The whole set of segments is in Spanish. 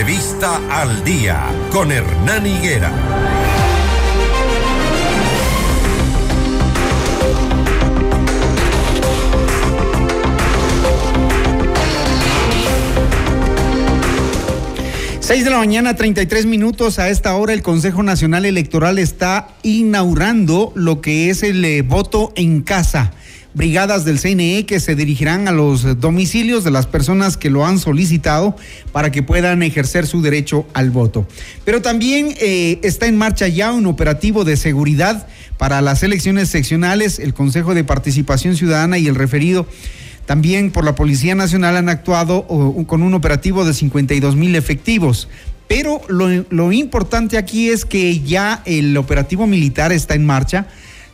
Entrevista al día con Hernán Higuera. Seis de la mañana, 33 minutos. A esta hora el Consejo Nacional Electoral está inaugurando lo que es el eh, voto en casa brigadas del CNE que se dirigirán a los domicilios de las personas que lo han solicitado para que puedan ejercer su derecho al voto. Pero también eh, está en marcha ya un operativo de seguridad para las elecciones seccionales. El Consejo de Participación Ciudadana y el referido también por la Policía Nacional han actuado con un operativo de 52 mil efectivos. Pero lo, lo importante aquí es que ya el operativo militar está en marcha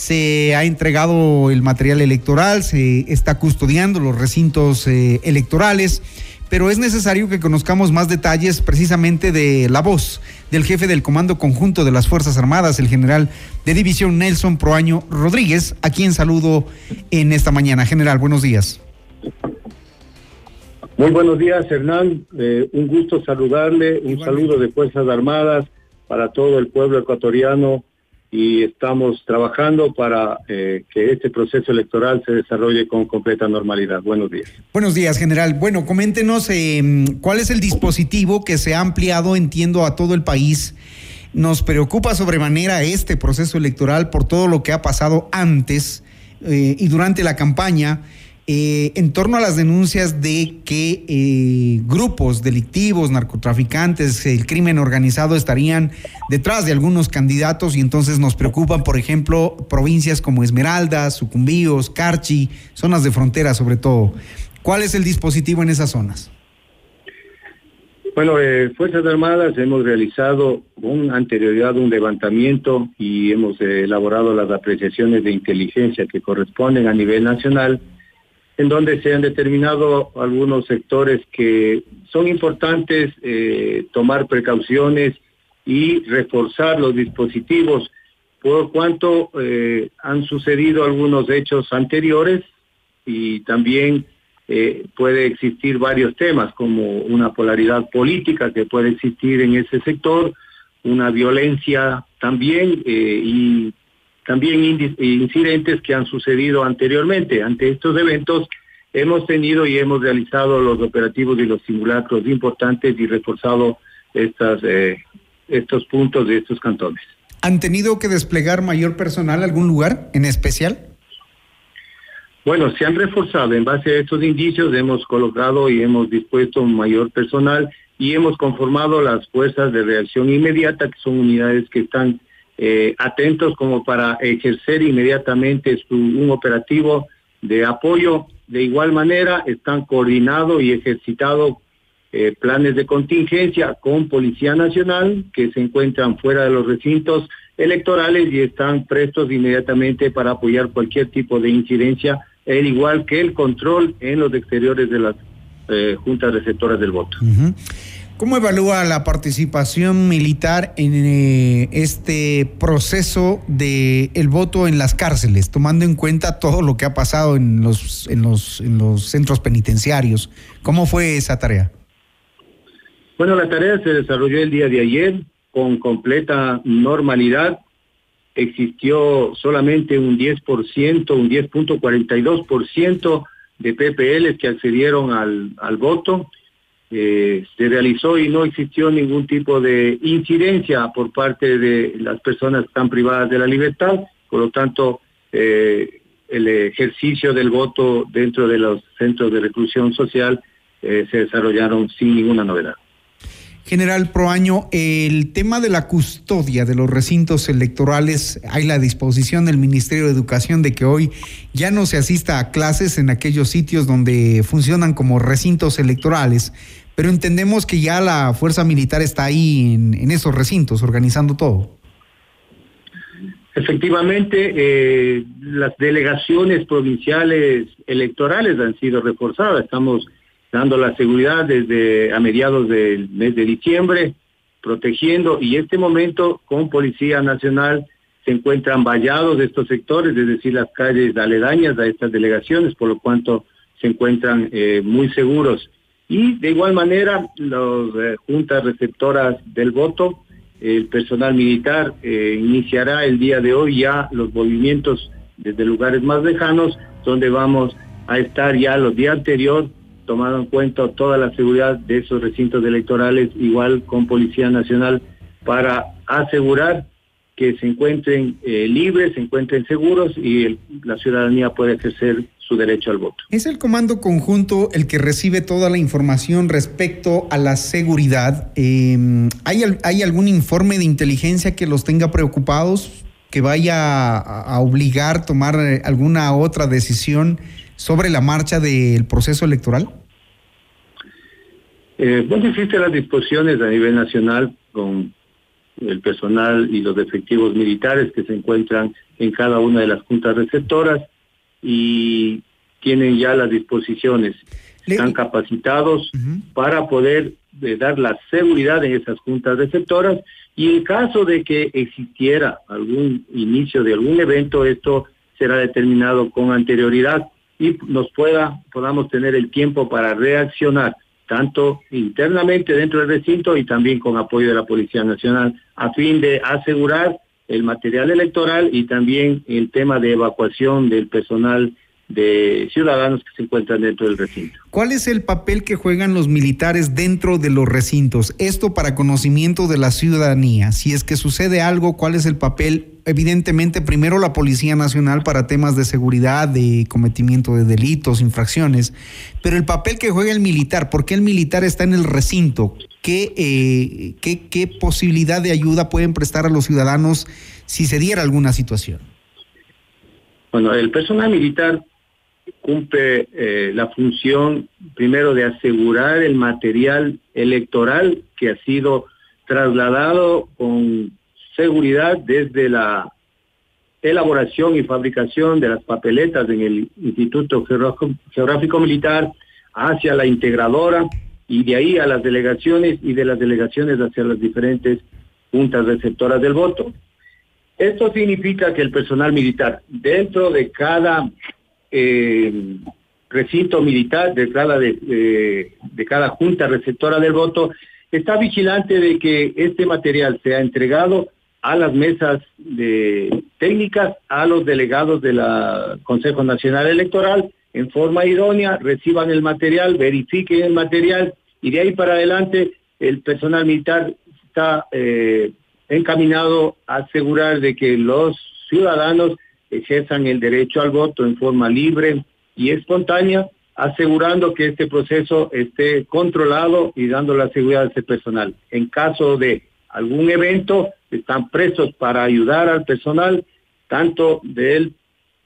se ha entregado el material electoral, se está custodiando los recintos eh, electorales, pero es necesario que conozcamos más detalles precisamente de la voz del jefe del Comando Conjunto de las Fuerzas Armadas, el general de división Nelson Proaño Rodríguez, a quien saludo en esta mañana. General, buenos días. Muy buenos días, Hernán. Eh, un gusto saludarle, un saludo de Fuerzas Armadas para todo el pueblo ecuatoriano y estamos trabajando para eh, que este proceso electoral se desarrolle con completa normalidad. Buenos días. Buenos días, general. Bueno, coméntenos eh, cuál es el dispositivo que se ha ampliado, entiendo, a todo el país. Nos preocupa sobremanera este proceso electoral por todo lo que ha pasado antes eh, y durante la campaña eh, en torno a las denuncias de que eh, grupos delictivos, narcotraficantes, el crimen organizado estarían detrás de algunos candidatos y entonces nos preocupan, por ejemplo, provincias como Esmeraldas, Sucumbíos, Carchi, zonas de frontera sobre todo. ¿Cuál es el dispositivo en esas zonas? Bueno, eh, Fuerzas Armadas hemos realizado con anterioridad un levantamiento y hemos elaborado las apreciaciones de inteligencia que corresponden a nivel nacional en donde se han determinado algunos sectores que son importantes eh, tomar precauciones y reforzar los dispositivos por cuanto eh, han sucedido algunos hechos anteriores y también eh, puede existir varios temas como una polaridad política que puede existir en ese sector, una violencia también y también incidentes que han sucedido anteriormente. Ante estos eventos hemos tenido y hemos realizado los operativos y los simulacros importantes y reforzado estas, eh, estos puntos de estos cantones. ¿Han tenido que desplegar mayor personal algún lugar en especial? Bueno, se han reforzado. En base a estos indicios hemos colocado y hemos dispuesto mayor personal y hemos conformado las fuerzas de reacción inmediata, que son unidades que están eh, atentos como para ejercer inmediatamente un operativo de apoyo. De igual manera, están coordinados y ejercitados eh, planes de contingencia con Policía Nacional que se encuentran fuera de los recintos electorales y están prestos inmediatamente para apoyar cualquier tipo de incidencia, al igual que el control en los exteriores de las eh, juntas receptoras del voto. ¿Cómo evalúa la participación militar en eh, este proceso de el voto en las cárceles, tomando en cuenta todo lo que ha pasado en los, en los, en los centros penitenciarios? ¿Cómo fue esa tarea? Bueno, la tarea se desarrolló el día de ayer con completa normalidad. Existió solamente un 10%, un 10.42% de PPLs que accedieron al, al voto eh, se realizó y no existió ningún tipo de incidencia por parte de las personas que están privadas de la libertad, por lo tanto eh, el ejercicio del voto dentro de los centros de reclusión social eh, se desarrollaron sin ninguna novedad. General Proaño, el tema de la custodia de los recintos electorales, hay la disposición del Ministerio de Educación de que hoy ya no se asista a clases en aquellos sitios donde funcionan como recintos electorales, pero entendemos que ya la fuerza militar está ahí en, esos recintos organizando todo. Efectivamente, eh, las delegaciones provinciales electorales han sido reforzadas. Estamos dando la seguridad desde a mediados del mes de diciembre, protegiendo y en este momento con Policía Nacional se encuentran vallados estos sectores, es decir, las calles aledañas a estas delegaciones, por lo cuanto se encuentran eh, muy seguros Y de igual manera, las eh, juntas receptoras del voto, el personal militar eh, iniciará el día de hoy ya los movimientos desde lugares más lejanos, donde vamos a estar ya los días anteriores tomando en cuenta toda la seguridad de esos recintos electorales, igual con Policía Nacional, para asegurar que se encuentren eh, libres, se encuentren seguros y la ciudadanía puede ejercer su derecho al voto. ¿Es el comando conjunto el que recibe toda la información respecto a la seguridad? Em, ¿hay, ¿Hay algún informe de inteligencia que los tenga preocupados, que vaya a, obligar a tomar eh, alguna otra decisión sobre la marcha del proceso electoral? Eh, bueno, existen las disposiciones a nivel nacional con el personal y los efectivos militares que se encuentran en cada una de las juntas receptoras y tienen ya las disposiciones. Están capacitados para poder eh, dar la seguridad en esas juntas receptoras y en caso de que existiera algún inicio de algún evento, esto será determinado con anterioridad y nos pueda, podamos tener el tiempo para reaccionar tanto internamente dentro del recinto y también con apoyo de la Policía Nacional, a fin de asegurar el material electoral y también el tema de evacuación del personal de ciudadanos que se encuentran dentro del recinto. ¿Cuál es el papel que juegan los militares dentro de los recintos? Esto para conocimiento de la ciudadanía. Si es que sucede algo, ¿cuál es el papel? Evidentemente, primero la Policía Nacional para temas de seguridad, de cometimiento de delitos, infracciones, pero el papel que juega el militar, ¿por qué el militar está en el recinto? ¿Qué, eh, qué, qué posibilidad de ayuda pueden prestar a los ciudadanos si se diera alguna situación? Bueno, el personal militar cumple eh, la función primero de asegurar el material electoral que ha sido trasladado con seguridad desde la elaboración y fabricación de las papeletas en el Instituto Geográfico Militar hacia la integradora y de ahí a las delegaciones y de las delegaciones hacia las diferentes juntas receptoras del voto. Esto significa que el personal militar dentro de cada eh, recinto militar de cada, de, de cada junta receptora del voto está vigilante de que este material sea entregado a las mesas de técnicas, a los delegados del Consejo Nacional Electoral en forma idónea, reciban el material, verifiquen el material y de ahí para adelante el personal militar está eh, encaminado a asegurar de que los ciudadanos ejerzan el derecho al voto en forma libre y espontánea, asegurando que este proceso esté controlado y dando la seguridad a ese personal. En caso de algún evento, están presos para ayudar al personal, tanto de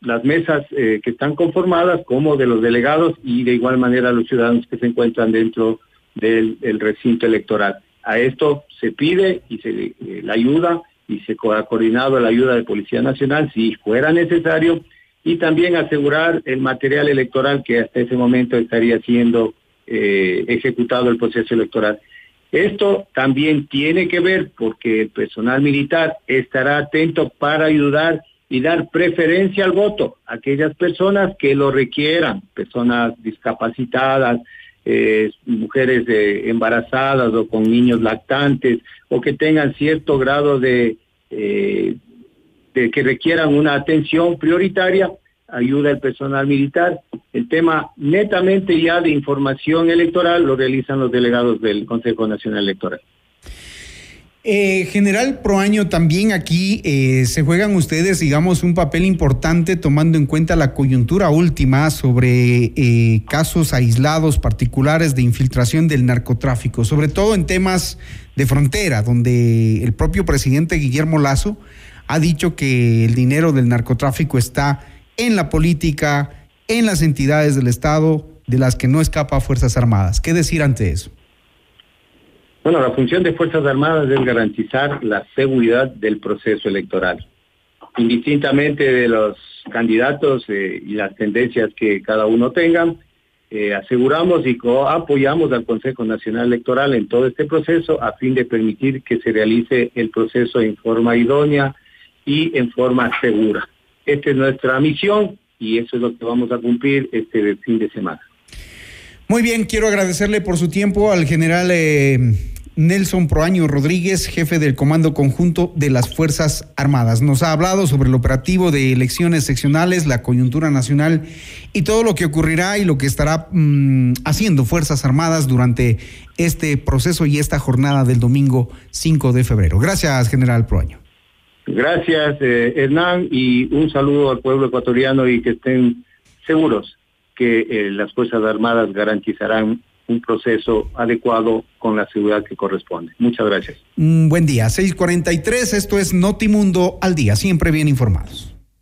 las mesas eh, que están conformadas como de los delegados y de igual manera los ciudadanos que se encuentran dentro del, recinto electoral. A esto se pide y se eh, la ayuda y se ha coordinado la ayuda de Policía Nacional si fuera necesario y también asegurar el material electoral que hasta ese momento estaría siendo eh, ejecutado el proceso electoral. Esto también tiene que ver porque el personal militar estará atento para ayudar y dar preferencia al voto a aquellas personas que lo requieran, personas discapacitadas, eh, mujeres eh, embarazadas o con niños lactantes o que tengan cierto grado de, eh, de que requieran una atención prioritaria, ayuda el personal militar. El tema netamente ya de información electoral lo realizan los delegados del Consejo Nacional Electoral. Eh, General Proaño, también aquí eh, se juegan ustedes, digamos, un papel importante tomando en cuenta la coyuntura última sobre eh, casos aislados particulares de infiltración del narcotráfico, sobre todo en temas de frontera, donde el propio presidente Guillermo Lazo ha dicho que el dinero del narcotráfico está en la política, en las entidades del Estado, de las que no escapa Fuerzas Armadas. ¿Qué decir ante eso? Bueno, la función de Fuerzas Armadas es garantizar la seguridad del proceso electoral, indistintamente de los candidatos eh, y las tendencias que cada uno tenga. Eh, aseguramos y apoyamos al Consejo Nacional Electoral en todo este proceso a fin de permitir que se realice el proceso en forma idónea y en forma segura. Esta es nuestra misión y eso es lo que vamos a cumplir este fin de semana. Muy bien, quiero agradecerle por su tiempo al general eh, Nelson Proaño Rodríguez, jefe del Comando Conjunto de las Fuerzas Armadas. Nos ha hablado sobre el operativo de elecciones seccionales, la coyuntura nacional y todo lo que ocurrirá y lo que estará mm, haciendo Fuerzas Armadas durante este proceso y esta jornada del domingo 5 de febrero. Gracias, general Proaño. Gracias, eh, Hernán, y un saludo al pueblo ecuatoriano y que estén seguros que eh, las Fuerzas Armadas garantizarán un proceso adecuado con la seguridad que corresponde. Muchas gracias. buen día, 643, esto es Notimundo al día, siempre bien informados.